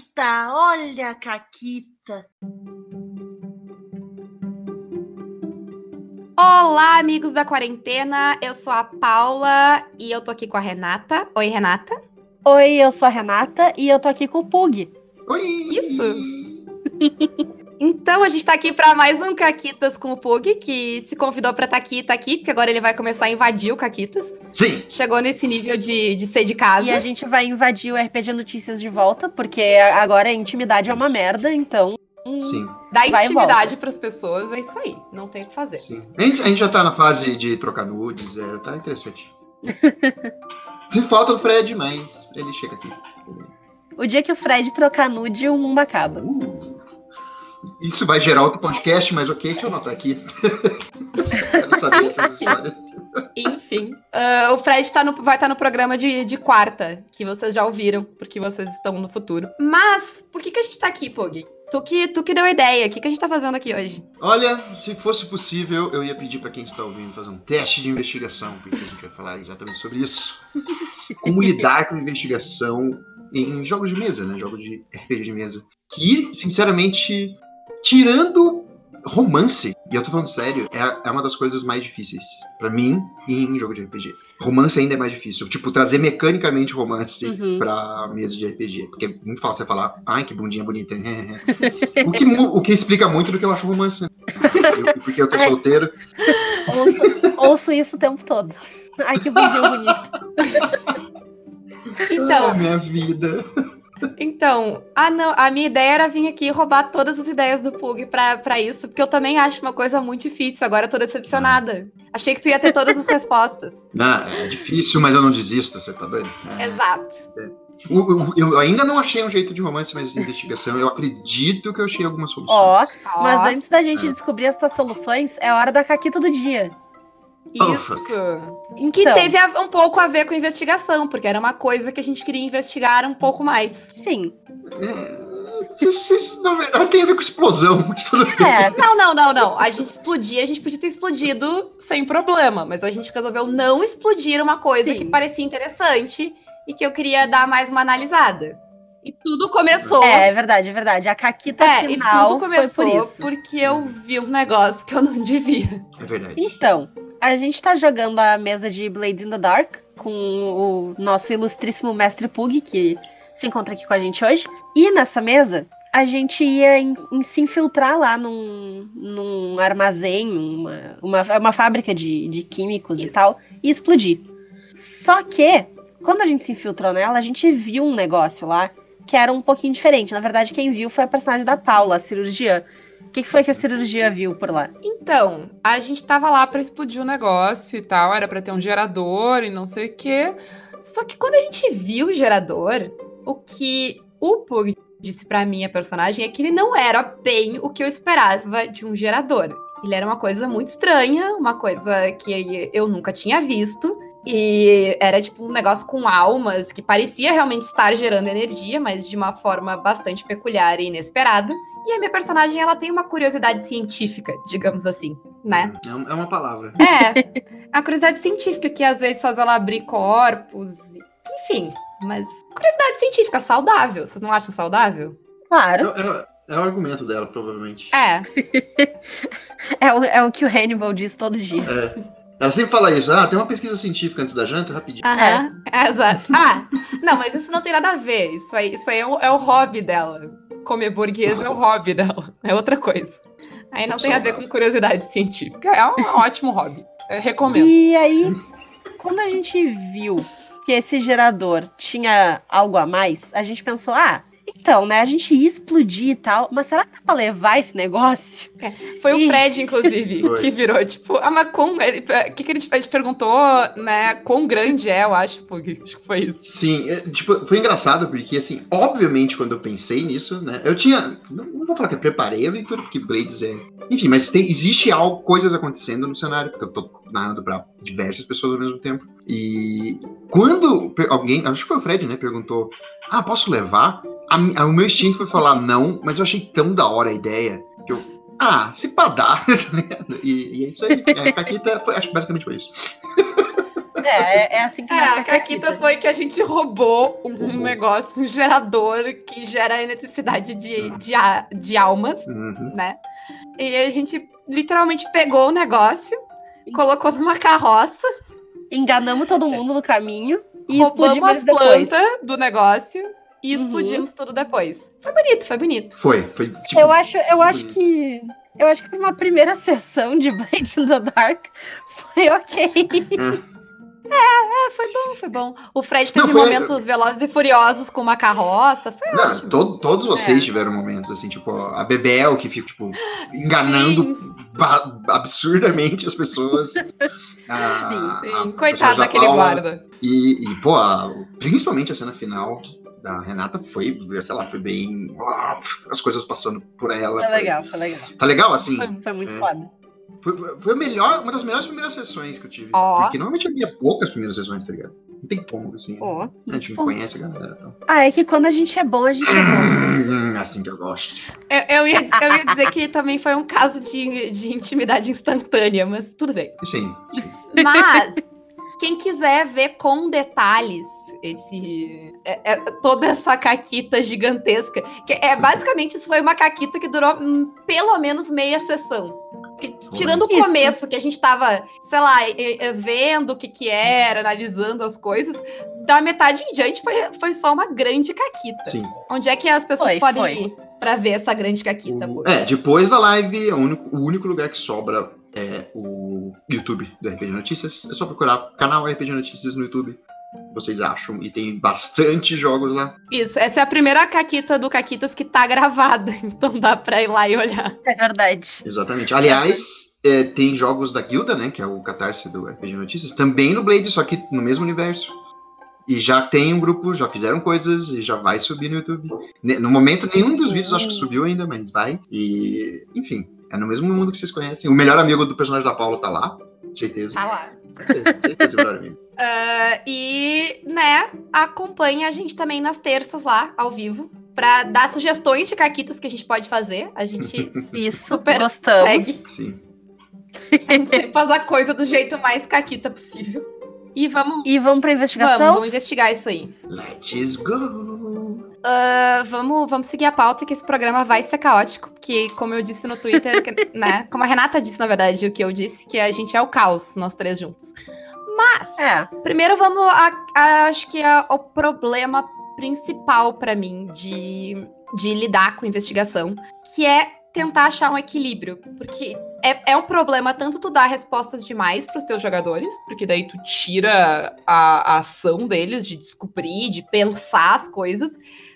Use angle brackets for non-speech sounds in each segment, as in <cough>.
Caquita, olha a Caquita. Olá, amigos da quarentena. Eu sou a Paula e eu tô aqui com a Renata. Oi, Renata. Oi, eu sou a Renata e eu tô aqui com o Pug. Oi! Isso. <laughs> Então, a gente tá aqui pra mais um Caquitas com o Pug, que se convidou pra estar tá aqui, tá aqui, porque agora ele vai começar a invadir o Caquitas. Sim! Chegou nesse nível de, de ser de casa. E a gente vai invadir o RPG Notícias de volta, porque agora a intimidade é uma merda, então. Sim. Dá intimidade pras pessoas, é isso aí. Não tem o que fazer. Sim. A gente, a gente já tá na fase de trocar nudes, é, tá interessante. <laughs> Se falta o Fred, mas ele chega aqui. O dia que o Fred trocar nude, o mundo acaba. Uh. Isso vai gerar outro podcast, mas ok, deixa eu anotar aqui. Quero saber essas histórias. Enfim. Uh, o Fred tá no, vai estar tá no programa de, de quarta, que vocês já ouviram, porque vocês estão no futuro. Mas, por que, que a gente tá aqui, Pug? Tu que, tu que deu a ideia, o que, que a gente tá fazendo aqui hoje? Olha, se fosse possível, eu ia pedir para quem está ouvindo fazer um teste de investigação, porque a gente vai falar exatamente sobre isso. <laughs> Como lidar com investigação em jogos de mesa, né? Jogos de RPG de mesa. Que, sinceramente, tirando romance, e eu tô falando sério, é, é uma das coisas mais difíceis para mim em jogo de RPG. Romance ainda é mais difícil. Tipo, trazer mecanicamente romance uhum. pra mesa de RPG. Porque é muito fácil você falar, ai, que bundinha bonita. <laughs> o, que, o que explica muito do que eu acho romance. Né? Eu, porque eu tô solteiro. Ouço, ouço isso o tempo todo. Ai, que bundinha bonita. <laughs> Então. Ai, minha vida. Então, a, não, a minha ideia era vir aqui roubar todas as ideias do Pug pra, pra isso, porque eu também acho uma coisa muito difícil. Agora eu tô decepcionada. Achei que tu ia ter todas as respostas. <laughs> Não, é difícil, mas eu não desisto, você tá doido? É. Exato. É. Eu, eu, ainda não achei um jeito de romance, mas de investigação, eu acredito que eu achei algumas soluções. Ó, oh, mas antes da gente é. descobrir essas soluções, é hora da caquita do dia. Isso. Então. Que teve um pouco a ver com investigação, porque era uma coisa que a gente queria investigar um pouco mais. Sim. É, na verdade tem a ver com explosão. É. Não, não, não, não. A gente explodia, a gente podia ter explodido sem problema, mas a gente resolveu não explodir uma coisa Sim. que parecia interessante e que eu queria dar mais uma analisada. E tudo começou. É, é verdade, é verdade. A caquita é, final. E tudo começou por porque eu vi um negócio que eu não devia. É verdade. Então, a gente tá jogando a mesa de Blade in the Dark com o nosso ilustríssimo mestre Pug, que se encontra aqui com a gente hoje. E nessa mesa, a gente ia em, em se infiltrar lá num, num armazém, uma, uma, uma fábrica de, de químicos Isso. e tal, e explodir. Só que, quando a gente se infiltrou nela, a gente viu um negócio lá que era um pouquinho diferente. Na verdade, quem viu foi a personagem da Paula, a cirurgiã. O que, foi que a cirurgia viu por lá? Então, a gente tava lá para explodir o um negócio e tal, era para ter um gerador e não sei o quê. Só que quando a gente viu o gerador, o que o Pug disse para mim, a personagem, é que ele não era bem o que eu esperava de um gerador. Ele era uma coisa muito estranha, uma coisa que eu nunca tinha visto. E era tipo um negócio com almas que parecia realmente estar gerando energia, mas de uma forma bastante peculiar e inesperada. E a minha personagem, ela tem uma curiosidade científica, digamos assim, né? É, é uma palavra. É. A curiosidade científica que às vezes faz ela abrir corpos, enfim. Mas curiosidade científica saudável. Vocês não acham saudável? Claro. É, é, é o argumento dela, provavelmente. É. <laughs> é, o, é o que o Hannibal diz todo dia. É. Ela sempre fala isso, ah, tem uma pesquisa científica antes da janta, rapidinho. Aham, é. <laughs> exato. Ah, não, mas isso não tem nada a ver. Isso aí, isso aí é, o, é o hobby dela. Comer burguês é o hobby dela. <laughs> É outra coisa. Aí não tem a ver com curiosidade científica. É um ótimo hobby. Eu recomendo. E aí, quando a gente viu que esse gerador tinha algo a mais, a gente pensou, ah, então, né? A gente ia explodir e tal, mas será que dá pra levar esse negócio? É, foi e... o Fred, inclusive, <laughs> que virou, tipo, a Macum. O é, que, que ele, a gente perguntou, né? Quão grande é, eu acho, porque acho que foi isso. Sim, é, tipo, foi engraçado, porque, assim, obviamente, quando eu pensei nisso, né? Eu tinha. Não, não vou falar que eu preparei a aventura, porque Blades é. Enfim, mas tem, existe algo, coisas acontecendo no cenário, porque eu tô narrando pra diversas pessoas ao mesmo tempo. E quando alguém, acho que foi o Fred, né, perguntou: Ah, posso levar? A, a, o meu instinto foi falar não, mas eu achei tão da hora a ideia que eu. Ah, se pá dar, <laughs> tá e, e é isso aí. É, a Caquita, foi, acho que basicamente foi isso. É, é, é assim que É, a Caquita foi que a gente roubou um Roubou. negócio, um gerador que gera a necessidade de, de, a- de almas, Uhum. né? E a gente literalmente pegou o negócio, colocou numa carroça, Enganamos todo mundo no caminho e roubamos explodimos as plantas do negócio e Uhum. explodimos tudo depois. Foi bonito, foi bonito. Foi, foi tipo. Eu acho, eu acho bonito. que. Eu acho que pra uma primeira <laughs> sessão de Blades in the Dark foi ok. É, foi bom, foi bom. O Fred teve Não, foi- momentos velozes e furiosos com uma carroça, foi Não, ótimo. to- todos vocês É. tiveram momentos, assim, tipo, a Bebel que fica, tipo, enganando absurdamente as pessoas. <laughs> A- Sim, sim. a Coitado daquele Paula. guarda. E, e, pô, a- principalmente a cena final da Renata foi, sei lá, foi bem. As coisas passando por ela. Foi legal, foi legal. Tá legal, assim? Foi, foi muito É. foda. Foi, foi a melhor, uma das melhores primeiras sessões que eu tive. Ó. Porque normalmente havia poucas primeiras sessões, tá ligado? Não tem como, assim. Ó. A gente não conhece a galera. Então. Ah, é que quando a gente é bom, a gente é bom. Hum, assim que eu gosto. Eu, eu ia, eu ia dizer que também foi um caso de, de intimidade instantânea, mas tudo bem. Sim, sim. Mas, quem quiser ver com detalhes esse é- é toda essa caquita gigantesca, que é basicamente isso foi uma caquita que durou hum, pelo menos meia sessão. Que, tirando o Isso. começo, que a gente tava, sei lá, vendo o que que era, analisando as coisas, da metade em diante foi, foi só uma grande caquita. sim. Onde é que as pessoas Foi, podem foi. ir pra ver essa grande caquita? O- é, depois da live, o único, o único lugar que sobra é o YouTube do RPG Notícias. É só procurar canal RPG Notícias no YouTube. Vocês acham? E tem bastante jogos lá. Isso, essa é a primeira caquita do Caquitas que tá gravada, <laughs> então dá pra ir lá e olhar. É verdade. Exatamente. Aliás, é, tem jogos da Guilda, né? Que é o Catarse do RPG Notícias. Também no Blade, só que no mesmo universo. E já tem um grupo, já fizeram coisas e já vai subir no YouTube. No momento, nenhum dos vídeos acho que subiu ainda, mas vai. E, enfim, é no mesmo mundo que vocês conhecem. O melhor amigo do personagem da Paula tá lá, certeza. Tá lá. Certeza, certeza. <laughs> Ah, e, né, acompanha a gente também nas terças lá, ao vivo, pra dar sugestões de caquitas que a gente pode fazer. A gente <laughs> Isso, Super gostamos. segue. Sim. A gente sempre faz a coisa do jeito mais caquita possível. E vamos, E vamos pra vamos, investigação? vamos investigar isso aí. Let's go! Ah, vamos, vamos seguir a pauta, que esse programa vai ser caótico, porque, como eu disse no Twitter, que- <laughs> né? Como a Renata disse, na verdade, o que eu disse, que a gente é o caos, nós três juntos. É. Primeiro vamos a, a- acho que é o problema principal pra mim de, de lidar com investigação, que é tentar achar um equilíbrio, porque é, é um problema tanto tu dar respostas demais pros teus jogadores, porque daí tu tira a, a ação deles de descobrir, de pensar as coisas,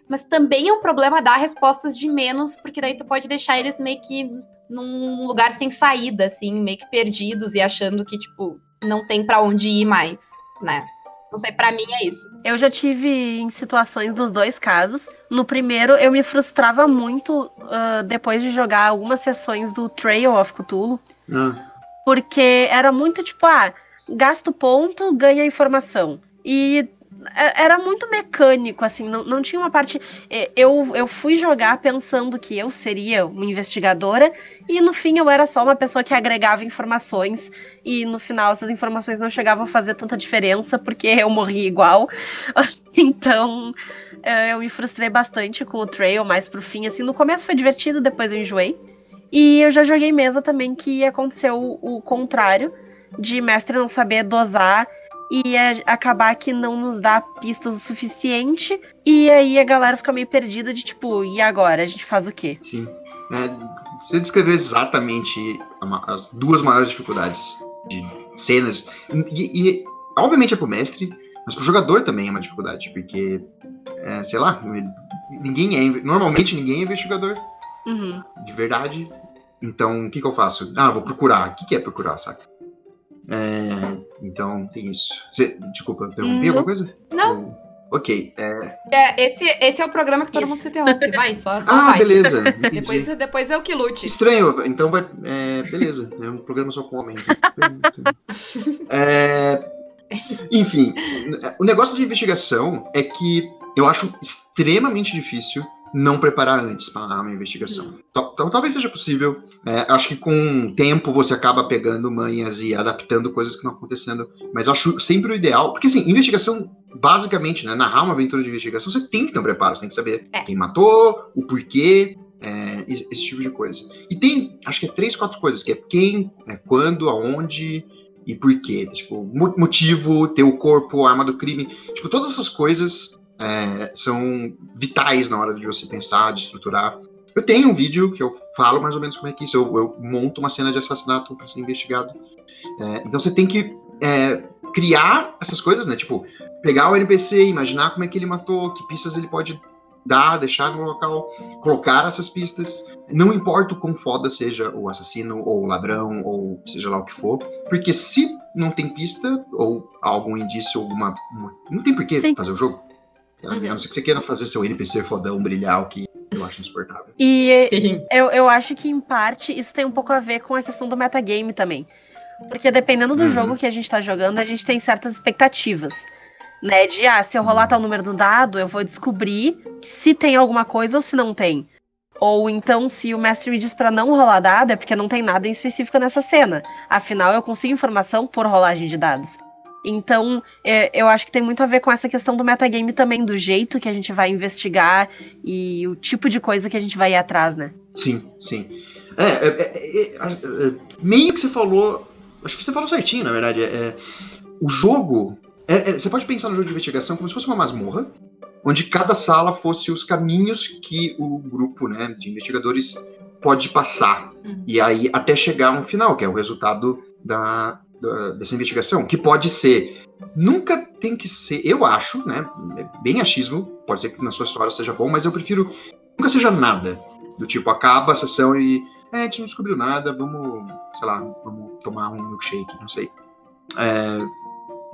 mas também é um problema dar respostas de menos, porque daí tu pode deixar eles meio que num lugar sem saída, assim, meio que perdidos e achando que, tipo, não tem pra onde ir mais, né? Não sei, pra mim é isso. Eu já tive em situações dos dois casos. No primeiro, eu me frustrava muito ah, depois de jogar algumas sessões do Trail of Cthulhu. Ah, Porque era muito tipo, ah, gasto ponto, ganha informação. E era muito mecânico, assim, não, não tinha uma parte. é, Eu, eu fui jogar pensando que eu seria uma investigadora, e no fim eu era só uma pessoa que agregava informações, e no final essas informações não chegavam a fazer tanta diferença, porque eu morri igual. <laughs> então é, eu me frustrei bastante com o Trail mais pro fim. Assim, no começo foi divertido, depois eu enjoei. E eu já joguei mesa também que aconteceu o contrário, de mestre não saber dosar e é, acabar que não nos dá pistas o suficiente. E aí a galera fica meio perdida de tipo, e agora? A gente faz o quê? sim. É, você descreveu exatamente as duas maiores dificuldades de cenas. E, e, obviamente é pro mestre, mas pro jogador também é uma dificuldade, porque, é, sei lá, ninguém é. Normalmente ninguém é investigador. Uhum. de verdade. Então, o que, que eu faço? Ah, vou procurar. O que, que é procurar, saca? É, então, tem isso. Você, desculpa, eu interrompi Não. alguma coisa? Não. Ou- ok. é- É, esse, esse é o programa que todo Isso. mundo se interrompe. Vai, só, <laughs> só Ah, vai. beleza. <laughs> entendi. Depois, depois eu que lute. Estranho, então vai. É, beleza, é um programa só com homem. <laughs> É, enfim, o negócio de investigação é que eu acho extremamente difícil não preparar antes para uma investigação. Tal- Talvez seja possível. É, acho que com o tempo você acaba pegando manhas e adaptando coisas que estão acontecendo. Mas acho sempre o ideal. Porque assim, investigação, basicamente, né? Narrar uma aventura de investigação, você tem que ter um preparo, você tem que saber É. quem matou, o porquê. é, esse, tipo de coisa. E tem, acho que é três, quatro coisas, que é quem, é quando, aonde e por quê. Tipo, mo- motivo, ter o corpo, a arma do crime. Tipo, todas essas coisas é, são vitais na hora de você pensar, de estruturar. Eu tenho um vídeo que eu falo mais ou menos como é que é isso. Eu, eu monto uma cena de assassinato para ser investigado. É, então você tem que é, criar essas coisas, né? Tipo, pegar o NPC, imaginar como é que ele matou, que pistas ele pode dar, deixar no local, colocar essas pistas. Não importa o quão foda seja o assassino, ou o ladrão, ou seja lá o que for. Porque se não tem pista, ou algum indício, alguma. uma- Não tem por que Sim. fazer o jogo. A Uhum. não ser que você queira fazer seu NPC fodão brilhar, o que eu acho insuportável. E Sim. eu, eu acho que, em parte, isso tem um pouco a ver com a questão do metagame também. Porque dependendo do Uhum. jogo que a gente tá jogando, a gente tem certas expectativas. Né? De, ah, se eu rolar tal número do dado, eu vou descobrir se tem alguma coisa ou se não tem. Ou então, se o mestre me diz pra não rolar dado, é porque não tem nada em específico nessa cena. Afinal, eu consigo informação por rolagem de dados. Então, é, eu acho que tem muito a ver com essa questão do metagame também, do jeito que a gente vai investigar e o tipo de coisa que a gente vai ir atrás, né? Sim, sim. É, é, é, é, é, é, meio que você falou. Acho que você falou certinho, na verdade. É, é, o jogo. é, é, você pode pensar no jogo de investigação como se fosse uma masmorra, onde cada sala fosse os caminhos que o grupo né, de investigadores pode passar. Uhum. E aí até chegar a um final, que é o resultado da- dessa investigação, que pode ser. Nunca tem que ser, eu acho, né? é Bem achismo, pode ser que na sua história seja bom, mas eu prefiro nunca seja nada. Do tipo, acaba a sessão e. É, a gente não descobriu nada, vamos, sei lá, vamos tomar um milkshake, não sei. É,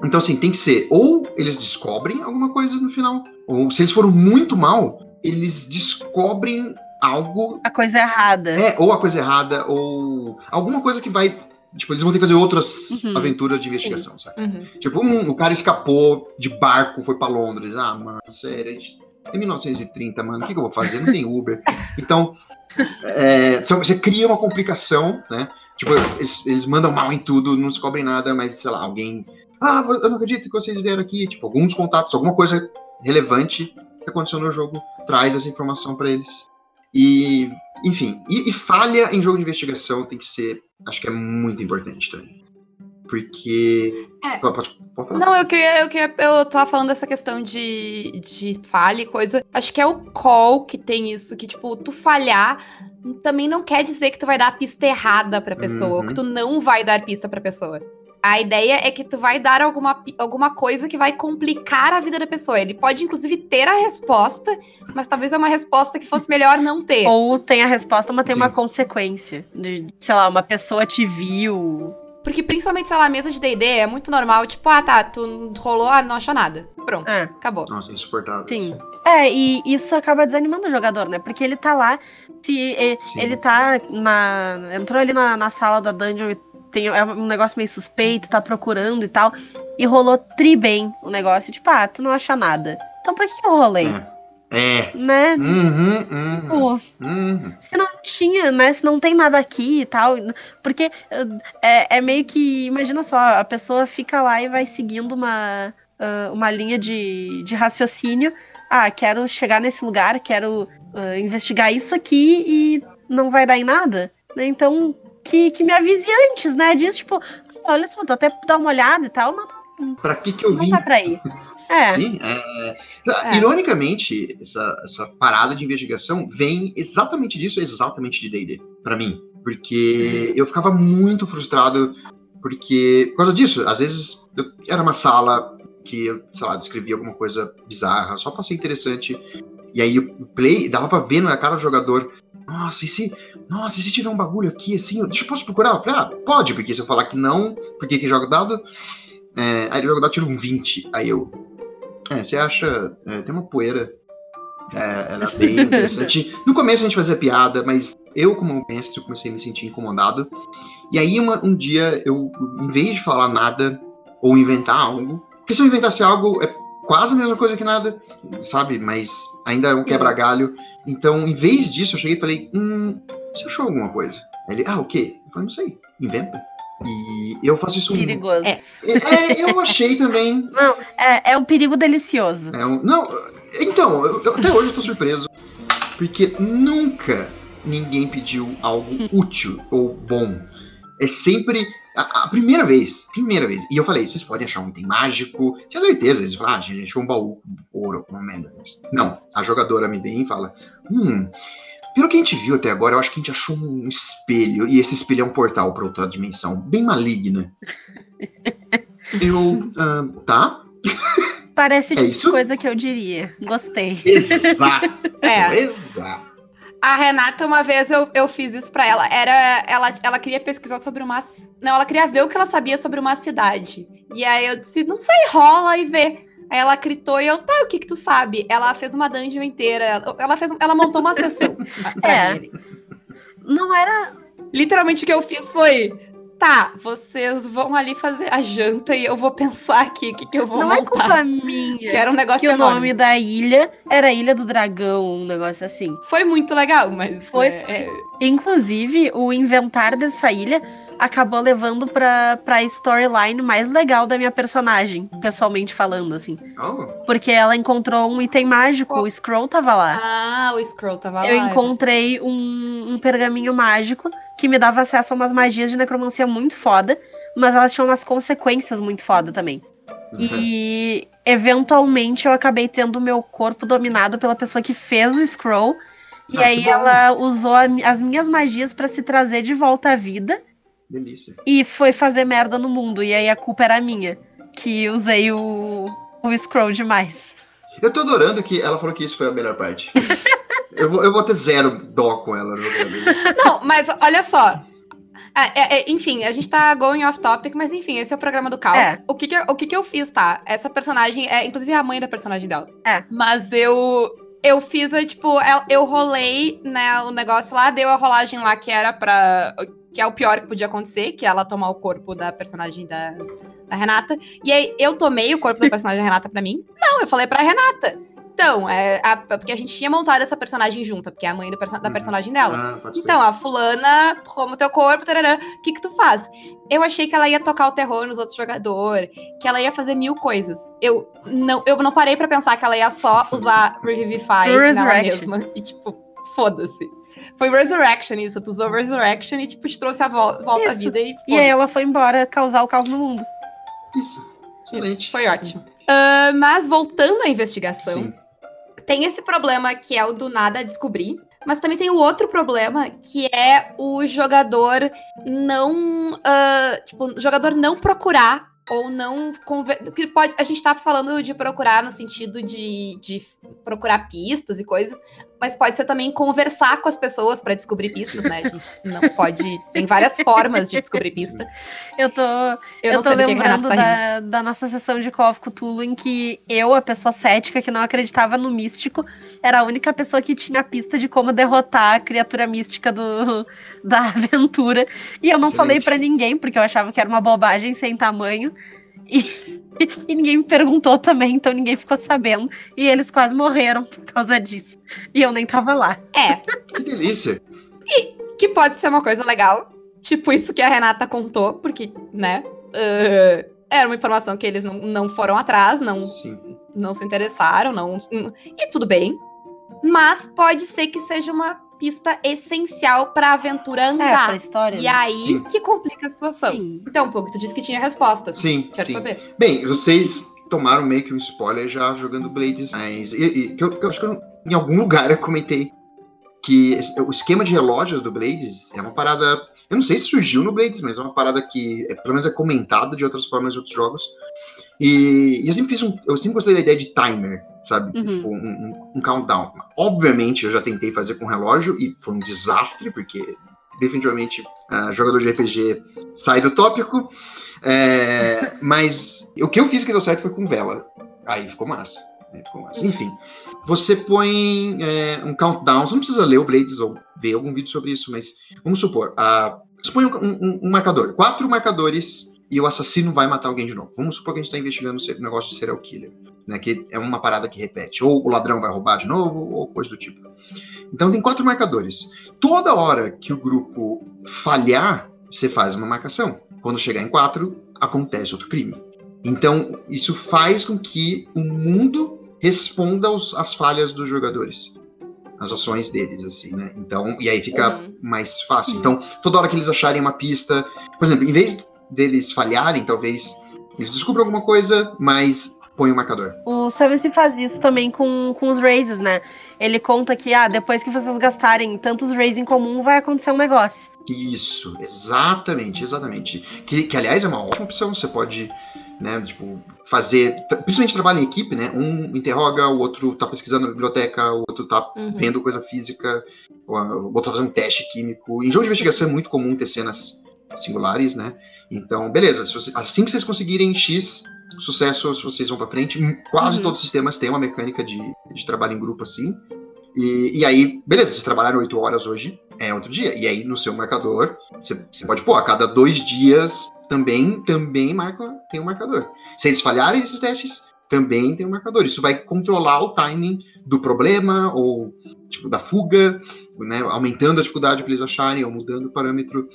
então, assim, tem que ser. Ou eles descobrem alguma coisa no final, ou se eles foram muito mal, eles descobrem algo A coisa errada. é, ou a coisa errada, ou alguma coisa que vai. Tipo, eles vão ter que fazer outras Uhum. aventuras de investigação, sabe? Uhum. Tipo, um- o cara escapou de barco, foi pra Londres. Ah, mano, sério, gente- é 1930, mano, o que, que eu vou fazer? Não tem Uber. Então, é, você cria uma complicação, né? Tipo, eles, eles mandam mal em tudo, não descobrem nada, mas, sei lá, alguém. Ah, eu não acredito que vocês vieram aqui. Tipo, alguns contatos, alguma coisa relevante que aconteceu no jogo traz essa informação pra eles. E, enfim, e, e falha em jogo de investigação tem que ser, acho que é muito importante também. Porque. É. Pode, pode falar. Não, eu queria, eu queria. Eu tava falando dessa questão de, de falha e coisa. Acho que é o call que tem isso, que, tipo, tu falhar também não quer dizer que tu vai dar a pista errada pra pessoa, ou Uhum. que tu não vai dar pista pra pessoa. A ideia é que tu vai dar alguma, alguma coisa que vai complicar a vida da pessoa. Ele pode, inclusive, ter a resposta, mas talvez é uma resposta que fosse melhor não ter. Ou tem a resposta, mas tem Sim. uma consequência. De, sei lá, uma pessoa te viu. Porque, principalmente, sei lá, mesa de DD é muito normal. Tipo, ah, tá, tu rolou, ah, não achou nada. Pronto, É. acabou. Nossa, insuportável. Sim. É, e isso acaba desanimando o jogador, né? Porque ele tá lá, se e- Sim. ele tá na. Entrou ali na, na sala da dungeon e tem é um negócio meio suspeito, tá procurando e tal. E rolou tri bem o negócio. Tipo, ah, tu não acha nada. Então pra que eu rolei? É. É. Né? Uhum, uhum, Pô, uhum. se não tinha, né? Se não tem nada aqui e tal. Porque uh, é, é meio que. Imagina só, a pessoa fica lá e vai seguindo uma, uh, uma linha de, de raciocínio. Ah, quero chegar nesse lugar, quero uh, investigar isso aqui e não vai dar em nada. né? Então, que, que me avise antes, né? Diz, tipo, olha só, tô até dar uma olhada e tal, mas Pra que que eu não vim? tá pra ir. <laughs> É. Sim, é... É. Ironicamente, essa, essa parada de investigação vem exatamente disso, exatamente de D&D, pra mim. Porque eu ficava muito frustrado, porque, por causa disso, às vezes eu, era uma sala que eu, sei lá, descrevia alguma coisa bizarra, só pra ser interessante, e aí o play, dava pra ver na cara do jogador, nossa, e se, nossa, e se tiver um bagulho aqui, assim, eu, deixa eu posso procurar? Eu falei, ah, pode, porque se eu falar que não, porque que joga dado, é, aí ele joga dado, tira um 20, aí eu, é, você acha. é, tem uma poeira. É, ela é bem interessante. <laughs> No começo a gente fazia piada, mas eu, como mestre, comecei a me sentir incomodado. E aí, uma- um dia, eu, em vez de falar nada ou inventar algo, porque se eu inventasse algo, é quase a mesma coisa que nada, sabe? Mas ainda é um quebra-galho. Então, em vez disso, eu cheguei e falei: Hum, você achou alguma coisa? Ele, ah, o quê? Eu falei, não sei, inventa. E eu faço isso. Perigoso. É. É, eu achei também. <laughs> Não, é, é um perigo delicioso. É um- não, então, eu- eu- até hoje eu tô surpreso. Porque nunca ninguém pediu algo <laughs> útil ou bom. É sempre a, a primeira vez. Primeira vez. E eu falei, vocês podem achar um item mágico. Tinha certeza. Eles falaram, ah, gente, achou um baú com ouro, uma merda. Não, a jogadora me vem e fala, hum. Pelo que a gente viu até agora, eu acho que a gente achou um espelho. E esse espelho é um portal para outra dimensão. Bem maligna. <laughs> Eu. ah, tá? Parece É tipo coisa que eu diria. Gostei. Exato. <laughs> É. Exato. A Renata, uma vez eu, eu fiz isso pra ela. Era. Ela, ela queria pesquisar sobre uma. Não, ela queria ver o que ela sabia sobre uma cidade. E aí eu disse, não sei, rola e vê. Aí ela gritou e eu, tá, o que que tu sabe? Ela fez uma dungeon inteira. Ela, fez, ela montou uma sessão <laughs> pra É. ele. Não era. Literalmente o que eu fiz foi. Tá, vocês vão ali fazer a janta e eu vou pensar aqui o que, que eu vou não é montar. culpa minha. que era um negócio que o enorme. nome da ilha era Ilha do Dragão, um negócio assim. Foi muito legal, mas. Foi, é, foi. é, Inclusive, o inventar dessa ilha acabou levando pra, pra storyline mais legal da minha personagem, pessoalmente falando, assim. Oh, Porque ela encontrou um item mágico, Oh. o Scroll tava lá. Ah, o Scroll tava Eu lá. encontrei um, um pergaminho mágico que me dava acesso a umas magias de necromancia muito foda, mas elas tinham umas consequências muito foda também. E eventualmente eu acabei tendo o meu corpo dominado pela pessoa que fez o scroll. E Ah, aí ela usou a as minhas magias pra se trazer de volta à vida delícia. e foi fazer merda no mundo. E aí a culpa era minha, que usei o, o scroll demais. Eu tô adorando que ela falou que isso foi a melhor parte. <laughs> eu, vou, eu vou ter zero dó com ela jogando isso. Não, mas olha só. É, é, é, enfim, a gente tá going off topic, mas enfim, esse é o programa do caos. É. O, que que, eu- o que que eu fiz, tá? Essa personagem é, inclusive, a mãe da personagem dela. É. Mas eu. Eu fiz, é, tipo, eu, rolei, né, o negócio lá, deu a rolagem lá que era pra. Que é o pior que podia acontecer, que é ela tomar o corpo da personagem da, da Renata. E aí eu tomei o corpo da personagem da Renata pra mim? Não, eu falei pra Renata. Então, é, a- porque a gente tinha montado essa personagem junta, porque é a mãe perso- da Uhum. personagem dela. Ah. Então, a fulana toma o teu corpo, tarará. O que que tu faz? Eu achei que ela ia tocar o terror nos outros jogadores, que ela ia fazer mil coisas. Eu não, eu não parei pra pensar que ela ia só usar <laughs> Revivify nela mesma. E, tipo, foda-se. Foi Resurrection isso. Tu usou Resurrection e, tipo, te trouxe a vol- volta à Isso. vida e E aí ela foi embora causar o caos no mundo. Isso. Excelente. Foi ótimo. Ah, mas voltando à investigação, Sim. Tem esse problema que é o do nada descobrir. Mas também tem o outro problema, que é o jogador não. ah, tipo, jogador não procurar ou não. Que pode, a gente tá falando de procurar no sentido de, de procurar pistas e coisas, mas pode ser também conversar com as pessoas pra descobrir pistas, né? A gente não pode. Tem várias formas de descobrir pista. Eu tô, Eu, Eu, não tô lembrando tá da, da nossa sessão de Call of Cthulhu em que eu, a pessoa cética que não acreditava no místico, era a única pessoa que tinha a pista de como derrotar a criatura mística do, <laughs> da aventura. E eu não Excelente. falei pra ninguém, porque eu achava que era uma bobagem sem tamanho. E, <laughs> e ninguém me perguntou também, então ninguém ficou sabendo. E eles quase morreram por causa disso. E eu nem tava lá. É, Que delícia. que pode ser uma coisa legal. Tipo isso que a Renata contou, porque, né? ah, era uma informação que eles não, não foram atrás, não, Sim. não se interessaram, não. E tudo bem. Mas pode ser que seja uma pista essencial pra aventura É, andar. pra história. e né? aí Sim. que complica a situação. Sim. Então, pouco, tu disse que tinha respostas. Sim, Quero sim. saber. Bem, vocês tomaram meio que um spoiler já jogando Blades, mas e, e, que eu, eu acho que eu- em algum lugar eu comentei que esse- o esquema de relógios do Blades é uma parada. Eu não sei se surgiu no Blades, mas é uma parada que é, pelo menos é comentada de outras formas de outros jogos. E, e eu sempre fiz um. Eu sempre gostei da ideia de timer, sabe? Uhum. Tipo, um, um- countdown. Obviamente eu já tentei fazer com relógio e foi um desastre, porque definitivamente ah, jogador de RPG sai do tópico. É, <laughs> mas o que eu fiz que deu certo foi com vela. Aí ficou massa. né, ficou massa. Enfim, você põe é, um countdown. Você não precisa ler o Blades ou ver algum vídeo sobre isso, mas vamos supor. ah, você põe um, um- um marcador. Quatro marcadores e o assassino vai matar alguém de novo. Vamos supor que a gente está investigando o negócio de serial killer, né? Que é uma parada que repete. Ou o ladrão vai roubar de novo, ou coisa do tipo. Então tem quatro marcadores. Toda hora que o grupo falhar, você faz uma marcação. Quando chegar em quatro, acontece outro crime. Então, isso faz com que o mundo responda aos, às falhas dos jogadores. As ações deles, assim, né? Então, e aí fica Uhum. mais fácil. Então, toda hora que eles acharem uma pista. Por exemplo, em vez deles falharem, talvez eles descubram alguma coisa, mas põe o marcador. O Seventy faz isso também com, com os raises, né? Ele conta que, ah, depois que vocês gastarem tantos raises em comum, vai acontecer um negócio. Isso, exatamente, exatamente. Que, que aliás é uma ótima opção. Você pode, né, tipo, fazer. Principalmente trabalho em equipe, né? Um interroga, o outro tá pesquisando na biblioteca, o outro tá Uhum. vendo coisa física, o outro tá fazendo um teste químico. Em jogo de investigação é muito comum ter cenas singulares, né? Então, beleza. você- assim que vocês conseguirem X sucessos, vocês vão pra frente. Quase Uhum. todos os sistemas têm uma mecânica de, de trabalho em grupo assim. E, e aí, beleza, vocês trabalharam 8 horas hoje, é outro dia. E aí, no seu marcador, você, você pode pôr, a cada dois dias também, também marca, tem um marcador. Se eles falharem esses testes, também tem um marcador. Isso vai controlar o timing do problema, ou tipo, da fuga, né? Aumentando a dificuldade que eles acharem, ou mudando o parâmetro.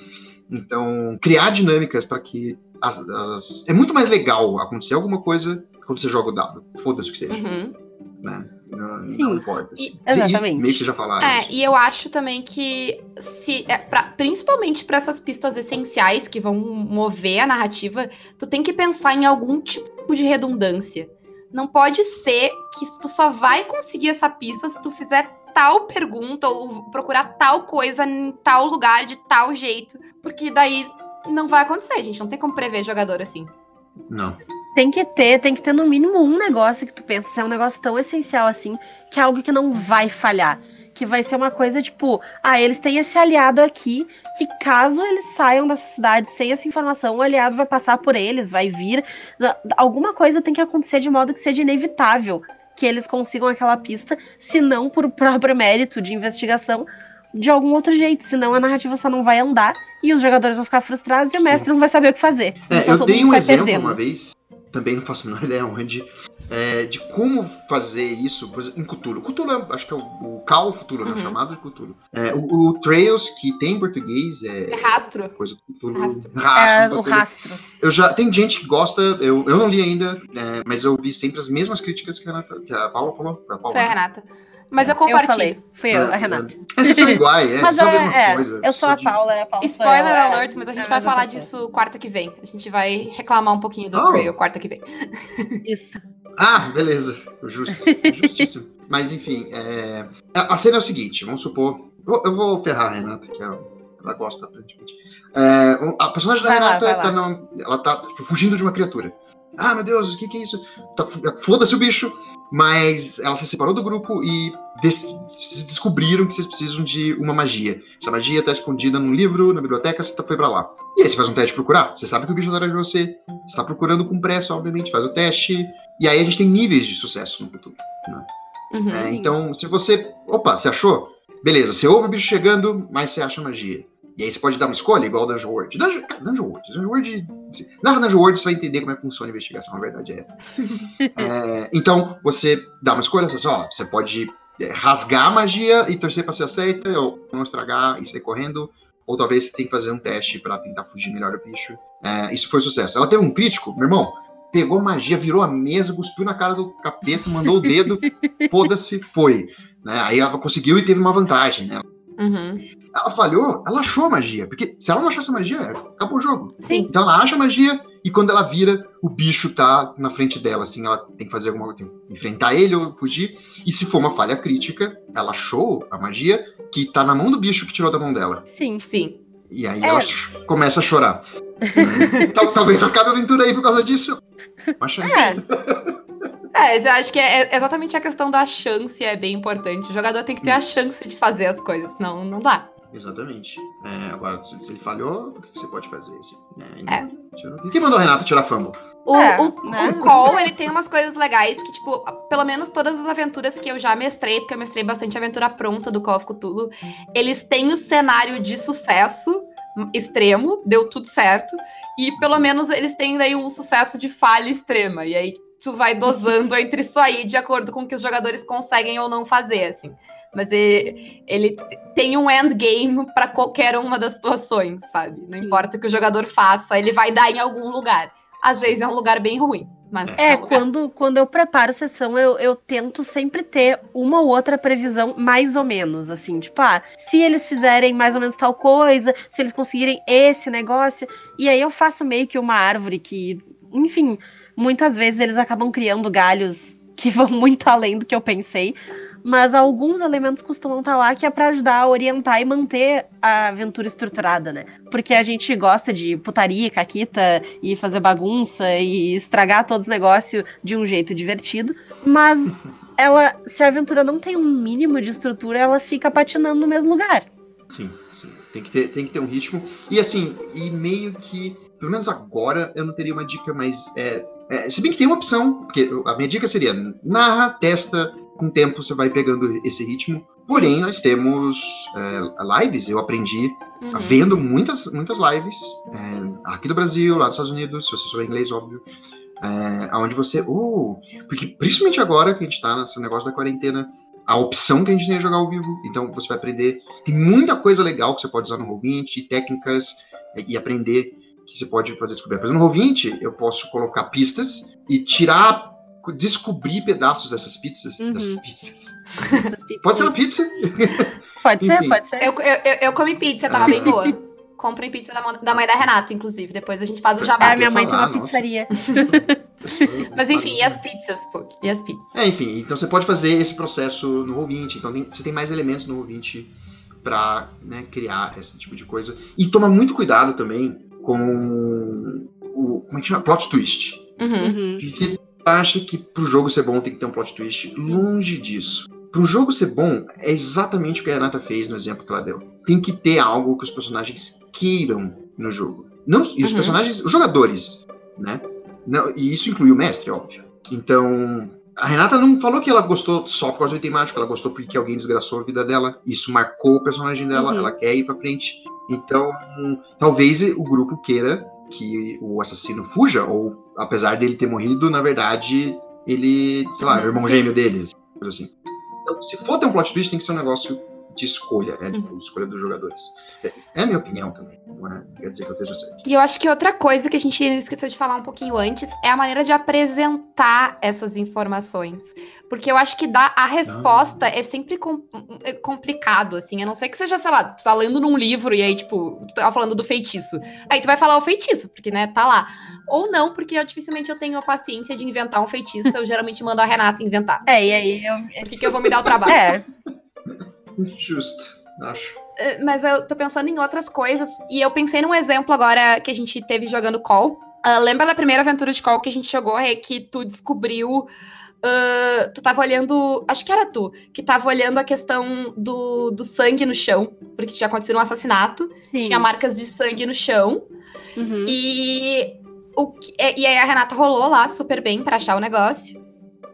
Então, criar dinâmicas para que as, as- É muito mais legal acontecer alguma coisa quando você joga o dado. Foda-se o que seja, Uhum. né? Não, não importa. Assim. E- exatamente. E meio que você já falaram. É, e eu acho também que se é, pra- principalmente para essas pistas essenciais que vão mover a narrativa, tu tem que pensar em algum tipo de redundância. Não pode ser que tu só vai conseguir essa pista se tu fizer tal pergunta ou procurar tal coisa em tal lugar de tal jeito, porque daí não vai acontecer, gente. Não tem como prever jogador assim. Não. Tem que ter, tem que ter no mínimo um negócio que tu pensa, se é um negócio tão essencial assim, que é algo que não vai falhar. Que vai ser uma coisa tipo, ah, eles têm esse aliado aqui, que caso eles saiam dessa cidade sem essa informação, o aliado vai passar por eles, vai vir. Alguma coisa tem que acontecer de modo que seja inevitável que eles consigam aquela pista, se não por próprio mérito de investigação, de algum outro jeito. Senão a narrativa só não vai andar e os jogadores vão ficar frustrados e o Sim. mestre não vai saber o que fazer. É, Então eu dei um exemplo perdendo. uma vez, também não faço a menor ideia onde, é, de como fazer isso por exemplo, em Cthulhu. Cthulhu, é- acho que é o, o of Cthulhu, né? Uhum. Chamado de Cthulhu. É, o, o Trails, que tem em português, é É rastro. coisa do Cthulhu. Rastro. É, do o rastro. Eu já, tem gente que gosta, eu, eu não li ainda, é, mas eu vi sempre as mesmas críticas que a, Renata- que a Paula falou. Foi a Paula, Foi a né? Renata. Mas eu Eu compartilho. falei, fui eu, a É, Renata. é, Esses são iguais, é, <laughs> Mas são a é, mesma é, coisa. eu sou a Paula, a Paula Spoiler eu, é. alert, mas a gente É vai falar pessoa. disso quarta que vem. A gente vai reclamar um pouquinho do Oh. Trail quarta que vem. <laughs> Isso. Ah, beleza. Justo. Justíssimo. <laughs> Mas enfim, é, a, cena é o seguinte, vamos supor. Eu, vou ferrar a Renata, que ela, ela gosta aparentemente. É, a personagem da Vai Renata vai lá. tá na- ela tá tipo, fugindo de uma criatura. Ah, meu Deus, o que, que é isso? Tá, Foda-se o bicho. Mas ela se separou do grupo e des- vocês descobriram que vocês precisam de uma magia. Essa magia tá escondida num livro, na biblioteca, você tá- foi pra lá. E aí você faz um teste de procurar. Você sabe que o bicho tá atrás de você. Você tá procurando com pressa, obviamente, faz o teste. E aí a gente tem níveis de sucesso no futuro. Uhum. É, então, se você. Opa, você achou? Beleza, você ouve o bicho chegando, mas você acha magia. E aí você pode dar uma escolha, igual o Dungeon World. Dungeon, cara, Dungeon World. Dungeon World. Na Dungeon World você vai entender como é que funciona a investigação, a verdade é essa. <laughs> É, então, você dá uma escolha, você, ó, você pode é, rasgar a magia e torcer pra ser aceita, ou não estragar e sair correndo. Ou talvez você tenha que fazer um teste pra tentar fugir melhor do bicho. É, isso foi um sucesso. Ela teve um crítico, meu irmão. Pegou magia, virou a mesa, cuspiu na cara do capeta, mandou o dedo, <laughs> foda-se, foi. Né? Aí ela conseguiu e teve uma vantagem, né? Uhum. Ela falhou, ela achou a magia. Porque se ela não achasse a magia, acabou o jogo. Sim. Então ela acha a magia e quando ela vira, o bicho tá na frente dela, assim, ela tem que fazer alguma coisa, enfrentar ele ou fugir. E se for uma falha crítica, ela achou a magia que tá na mão do bicho que tirou da mão dela. Sim. Sim. E aí É. ela começa a chorar. <laughs> Tal- Talvez acabe a aventura aí por causa disso. Uma chance. É, <laughs> É, eu acho que é é exatamente a questão da chance é bem importante. O jogador tem que ter a chance de fazer as coisas, senão não dá. Exatamente. É, agora, se, se ele falhou, o que você pode fazer? Assim, né? É. Tirou- Quem mandou a Renata tirar fumble? O, É, o, né? o Call, ele tem umas coisas legais que, tipo, pelo menos todas as aventuras que eu já mestrei, porque eu mestrei bastante aventura pronta do Call of Cthulhu, eles têm o cenário de sucesso, extremo, deu tudo certo, e pelo menos eles têm daí um sucesso de falha extrema. E aí tu vai dosando <laughs> entre isso aí de acordo com o que os jogadores conseguem ou não fazer, assim. Mas ele, ele tem um endgame para qualquer uma das situações, sabe? Não importa o que o jogador faça, ele vai dar em algum lugar. Às vezes é um lugar bem ruim. Mas É, um lugar. quando, quando eu preparo sessão, eu, eu tento sempre ter uma ou outra previsão, mais ou menos, assim, tipo, ah, se eles fizerem mais ou menos tal coisa, se eles conseguirem esse negócio, e aí eu faço meio que uma árvore que, enfim, muitas vezes eles acabam criando galhos que <laughs> vão muito além do que eu pensei, mas alguns elementos costumam estar lá que é pra ajudar a orientar e manter a aventura estruturada, né? Porque a gente gosta de putaria, caquita e fazer bagunça e estragar todos os negócios de um jeito divertido, mas <laughs> ela, se a aventura não tem um mínimo de estrutura, ela fica patinando no mesmo lugar. Sim, sim. Tem que, ter, tem que ter um ritmo. E assim, e meio que, pelo menos agora, eu não teria uma dica mais. É, é, se bem que tem uma opção, porque a minha dica seria narra, testa, com o tempo você vai pegando esse ritmo. Porém, nós temos é, lives, eu aprendi Uhum. vendo muitas, muitas lives é, aqui do Brasil, lá dos Estados Unidos, se você souber inglês, óbvio. É, onde você. Oh, porque principalmente agora que a gente tá nesse negócio da quarentena, a opção que a gente tem é jogar ao vivo. Então você vai aprender. Tem muita coisa legal que você pode usar no Roll20, técnicas é, e aprender que você pode fazer descoberta. Por exemplo, no Roll20, eu posso colocar pistas e tirar. Descobrir pedaços dessas pizzas. Uhum. Dessas pizzas. Pode ser uma pizza? Pode ser, pode ser. Eu, eu, eu, comi pizza, tava Ah, bem boa. Comprem pizza da, da mãe da Renata, inclusive. Depois a gente faz o Ah, jabá. minha mãe tem uma falar, nossa. pizzaria. <laughs> Mas enfim, e as pizzas, pô? E as pizzas? É, enfim, então você pode fazer esse processo no Roll20, então tem- você tem mais elementos no Roll20 para criar esse tipo de coisa. E toma muito cuidado também com o. Como é que chama? Plot twist. Uhum. Uhum. Porque acha que pro jogo ser bom tem que ter um plot twist. Longe disso. Pro jogo ser bom, é exatamente o que a Renata fez no exemplo que ela deu. Tem que ter algo que os personagens queiram no jogo. Não, e os Uhum. personagens, os jogadores, né? Não, e isso inclui o mestre, óbvio. Então, a Renata não falou que ela gostou só por causa do item mágico, ela gostou porque alguém desgraçou a vida dela. Isso marcou o personagem dela, Uhum. ela quer ir pra frente. Então, talvez o grupo queira que o assassino fuja, ou apesar dele ter morrido, na verdade, ele, sei lá, é o irmão Sim. gêmeo deles, assim. Então, se for ter um plot twist, tem que ser um negócio de escolha, né? Tipo, escolha dos jogadores. É, é a minha opinião também, não é? Quer dizer que eu esteja certo. E eu acho que outra coisa que a gente esqueceu de falar um pouquinho antes é a maneira de apresentar essas informações. Porque eu acho que dar a resposta é sempre com- é complicado, assim. A não ser que seja, sei lá, tu tá lendo num livro e aí, tipo, tu tá falando do feitiço. Aí tu vai falar o feitiço, porque, né, tá lá. Ou não, porque eu, dificilmente eu tenho a paciência de inventar um feitiço. Eu geralmente mando a Renata inventar. É, e aí eu. Por que, que eu vou me dar o trabalho? É, Justo, acho. Eh, Mas eu tô pensando em outras coisas. E eu pensei num exemplo agora que a gente teve jogando Call. Ah, lembra da primeira aventura de Call que a gente jogou, Rê, que tu descobriu. ah, tu tava olhando. Acho que era tu, que tava olhando a questão do, do sangue no chão. Porque tinha acontecido um assassinato, sim. tinha marcas de sangue no chão. Uhum. E, o que- é, e aí a Renata rolou lá super bem pra achar o negócio.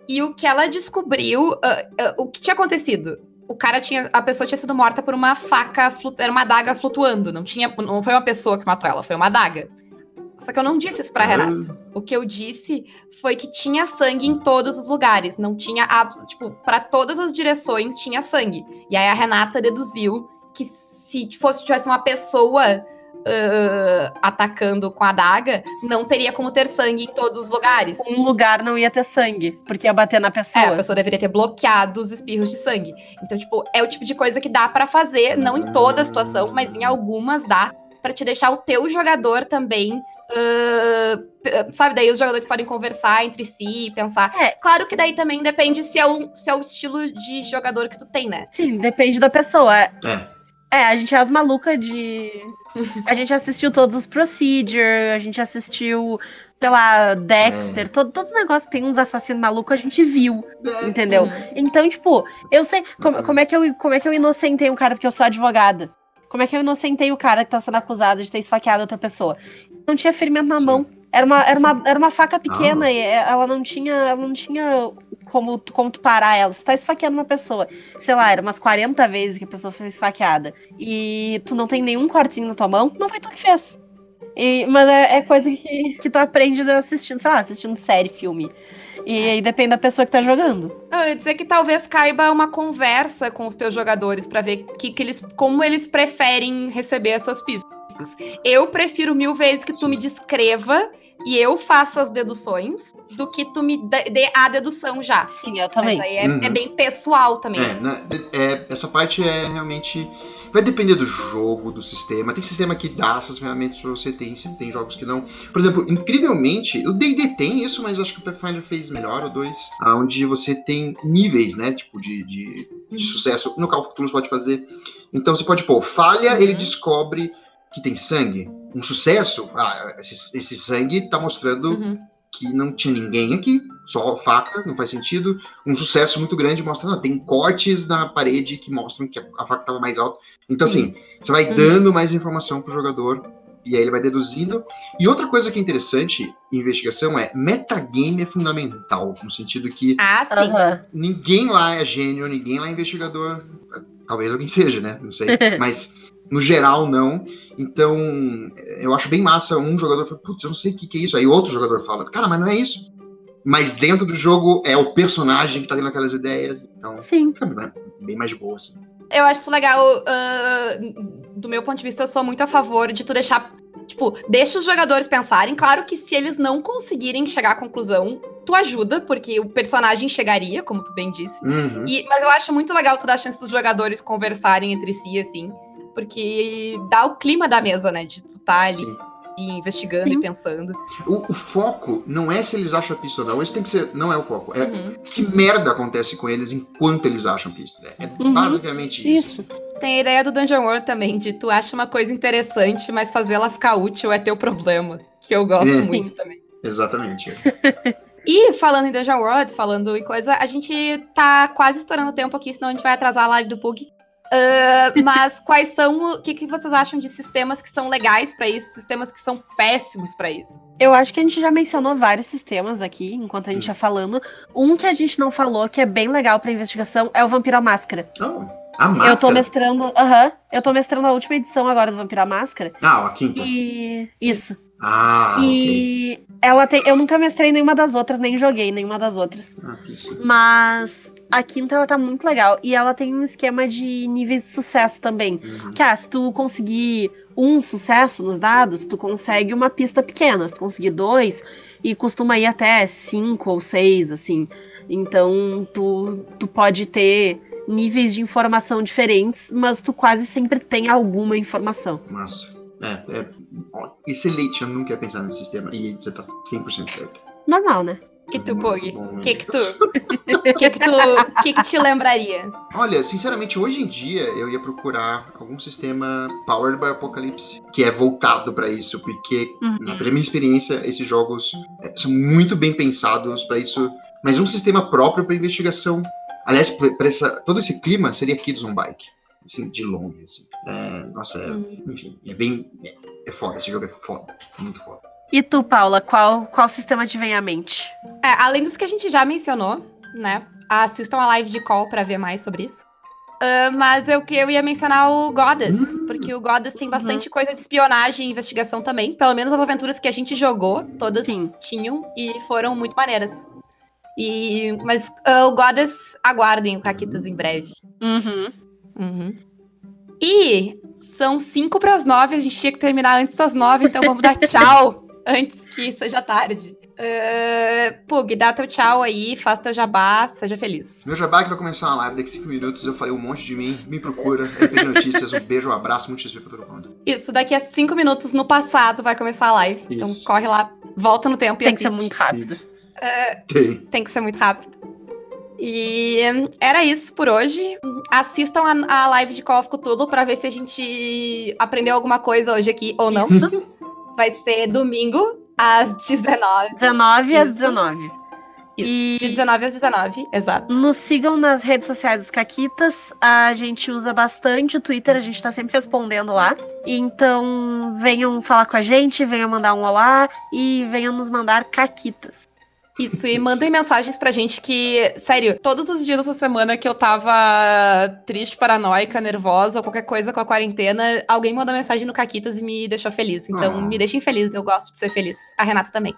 E o que ela descobriu, ah, ah, o que tinha acontecido? O cara tinha, a pessoa tinha sido morta por uma faca, era uma adaga flutuando. Não tinha, não foi uma pessoa que matou ela, foi uma adaga. Só que eu não disse isso pra Renata. O que eu disse foi que tinha sangue em todos os lugares. Não tinha, tipo, para todas as direções tinha sangue. E aí a Renata deduziu que se fosse tivesse uma pessoa ah, atacando com a adaga, não teria como ter sangue em todos os lugares. Um lugar não ia ter sangue, porque ia bater na pessoa. É, a pessoa deveria ter bloqueado os espirros de sangue. Então, tipo, é o tipo de coisa que dá pra fazer, não em toda a situação, mas em algumas dá, pra te deixar o teu jogador também. p- sabe, daí os jogadores podem conversar entre si e pensar. É. Claro que daí também depende se é, o, se é o estilo de jogador que tu tem, né? Sim, depende da pessoa. É. É, a gente é as malucas de. A gente assistiu todos os Procedure, a gente assistiu, sei lá, Dexter, todo, todos os negócios que tem uns assassinos malucos, a gente viu, entendeu? Então, tipo, eu sei. Como, como, é que eu, como é que eu inocentei um cara porque eu sou advogada? Como é que eu inocentei o cara que tá sendo acusado de ter esfaqueado outra pessoa? Não tinha ferimento na Sim. mão. Era uma, era uma, era uma faca pequena Ah. e é, ela não tinha, ela não tinha como, tu- como tu parar ela. Você tá esfaqueando uma pessoa. Sei lá, era umas 40 vezes que a pessoa foi esfaqueada. E tu não tem nenhum cortezinho na tua mão, não foi tu que fez. E, mas é, é coisa que, que tu aprende assistindo, sei lá, assistindo série, filme. E aí depende da pessoa que tá jogando. Eu ia dizer que talvez caiba uma conversa com os teus jogadores pra ver que, que eles, como eles preferem receber essas pistas. Eu prefiro mil vezes que tu me descreva e eu faça as deduções do que tu me dê a dedução já. Sim, eu também. Mas aí é, Uhum. é bem pessoal também. É, né, é, essa parte é realmente. Vai depender do jogo, do sistema. Tem sistema que dá essas ferramentas pra você, tem, tem jogos que não. Por exemplo, incrivelmente, o DD tem isso, mas acho que o Pathfinder fez melhor, o 2. Onde você tem níveis, né? Tipo, de, de, de sucesso. No Call of Cthulhu você pode fazer. Então você pode pôr falha, Uhum. ele descobre que tem sangue. Um sucesso, ah, esse, esse sangue tá mostrando Uhum. que não tinha ninguém aqui, só faca, não faz sentido. Um sucesso muito grande mostra, não, tem cortes na parede que mostram que a a faca estava mais alta. Então, assim, você vai Uhum. dando mais informação pro jogador e aí ele vai deduzindo. E outra coisa que é interessante em investigação é metagame é fundamental, no sentido que Ah, sim. Aham. ninguém lá é gênio, ninguém lá é investigador. Talvez alguém seja, né? Não sei. <laughs> Mas no geral, não. Então, eu acho bem massa um jogador fala, putz, eu não sei o que, que é isso. Aí outro jogador fala, cara, mas não é isso. Mas dentro do jogo é o personagem que tá tendo aquelas ideias. Então, Sim. fica bem- bem mais de boa, assim. Eu acho isso legal. ah, do meu ponto de vista, eu sou muito a favor de tu deixar. Tipo, deixa os jogadores pensarem. Claro que se eles não conseguirem chegar à conclusão, tu ajuda, porque o personagem chegaria, como tu bem disse. Uhum. E- mas eu acho muito legal tu dar a chance dos jogadores conversarem entre si, assim. Porque dá o clima da mesa, né? De tu tá ali Sim. investigando Sim. e pensando. O, o foco não é se eles acham a pista ou não. Esse tem que ser. Não é o foco. É Uhum. que merda acontece com eles enquanto eles acham a pista. É, é Uhum. basicamente isso. Isso. Tem a ideia do Dungeon World também, de tu acha uma coisa interessante, mas fazer ela ficar útil é teu problema. Que eu gosto É. muito também. Exatamente. <laughs> E falando em Dungeon World, falando em coisa, a gente tá quase estourando o tempo aqui, senão a gente vai atrasar a live do Pug. Ah, mas quais são. O que, que vocês acham de sistemas que são legais pra isso, sistemas que são péssimos pra isso? Eu acho que a gente já mencionou vários sistemas aqui, enquanto a gente ia falando. Um que a gente não falou, que é bem legal pra investigação, é o Vampiro à Máscara. A máscara. Eu tô mestrando. Aham. eu tô mestrando a última edição agora do Vampiro à Máscara. Ah, a quinta. E. Isso. Ah, ok. e ela tem. Eu nunca mestrei nenhuma das outras, nem joguei nenhuma das outras. Ah, isso. Mas a quinta ela tá muito legal. E ela tem um esquema de níveis de sucesso também. Uhum. Que ah, se tu conseguir um sucesso nos dados, tu consegue uma pista pequena. Se tu conseguir dois, e costuma ir até cinco ou seis, assim. Então tu, tu pode ter níveis de informação diferentes, mas tu quase sempre tem alguma informação. Massa. É, é excelente, eu nunca ia pensar nesse sistema. E você tá 100% certo. Normal, né? E tu, bom, O que que tu. <laughs> Que que tu. que que te lembraria? Olha, sinceramente, hoje em dia eu ia procurar algum sistema Powered by Apocalypse que é voltado pra isso, porque, Uhum. na minha experiência, esses jogos é, são muito bem pensados pra isso. Mas um sistema próprio pra investigação. Aliás, pra, essa, todo esse clima seria Kids on Bike. Assim, de longe, assim. É, nossa, é, Hum. enfim, é bem. É, é foda, esse jogo é foda. Muito foda. E tu, Paula, qual, qual sistema te vem à mente? É, além dos que a gente já mencionou, né? Assistam a live de call pra ver mais sobre isso. Ah, mas eu que eu ia mencionar o Goddess, Hum. porque o Goddess tem bastante coisa de espionagem e investigação também. Pelo menos as aventuras que a gente jogou, todas Sim. tinham e foram muito maneiras. E, mas ah, o Goddess, aguardem o Caquitas em breve. Uhum. Uhum. E são 5 para as 9, a gente tinha que terminar antes das 9, então vamos dar tchau <laughs> antes que seja tarde. Uh, Pug, dá teu tchau aí, faz teu jabá, seja feliz. Meu jabá que vai começar uma live daqui a 5 minutos. Eu falei um monte de mim. Me procura. RPG Notícias. Um beijo, um abraço. Muito XP pra todo mundo. Isso, daqui a 5 minutos no passado vai começar a live. Então Isso. corre lá, volta no tempo e Tem que ser muito rápido. Tem. Tem que ser muito rápido. E era isso por hoje. Assistam a, a live de Call of Cthulhu pra ver se a gente aprendeu alguma coisa hoje aqui ou não. Vai ser domingo, às 19. 19 às Isso. 19. Isso, E- De 19 às 19, exato. Nos sigam nas redes sociais dos Caquitas. A gente usa bastante o Twitter, a gente tá sempre respondendo lá. Então, venham falar com a gente, venham mandar um olá e venham nos mandar Caquitas. Isso, e mandem mensagens pra gente que, sério, todos os dias dessa semana que eu tava triste, paranoica, nervosa, ou qualquer coisa com a quarentena, alguém mandou mensagem no Caquitas e me deixou feliz. Então, Ah. me deixem feliz, eu gosto de ser feliz. A Renata também.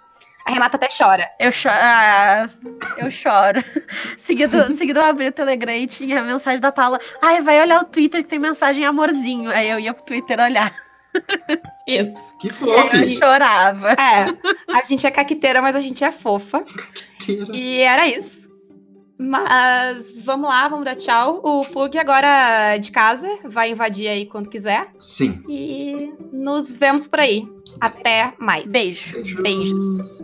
A Renata até chora. Eu choro. Ah, eu choro. <laughs> seguido, seguido eu abri o Telegram e tinha a mensagem da Paula. Ai, vai olhar o Twitter que tem mensagem amorzinho. Aí eu ia pro Twitter olhar. <laughs> Isso. Que fofo! eu chorava. É, a gente é caquiteira, mas a gente é fofa. E era isso. Mas vamos lá, vamos dar tchau. O Pug agora de casa vai invadir aí quando quiser. Sim. E nos vemos por aí. Até mais. Beijo. Beijo. Beijos.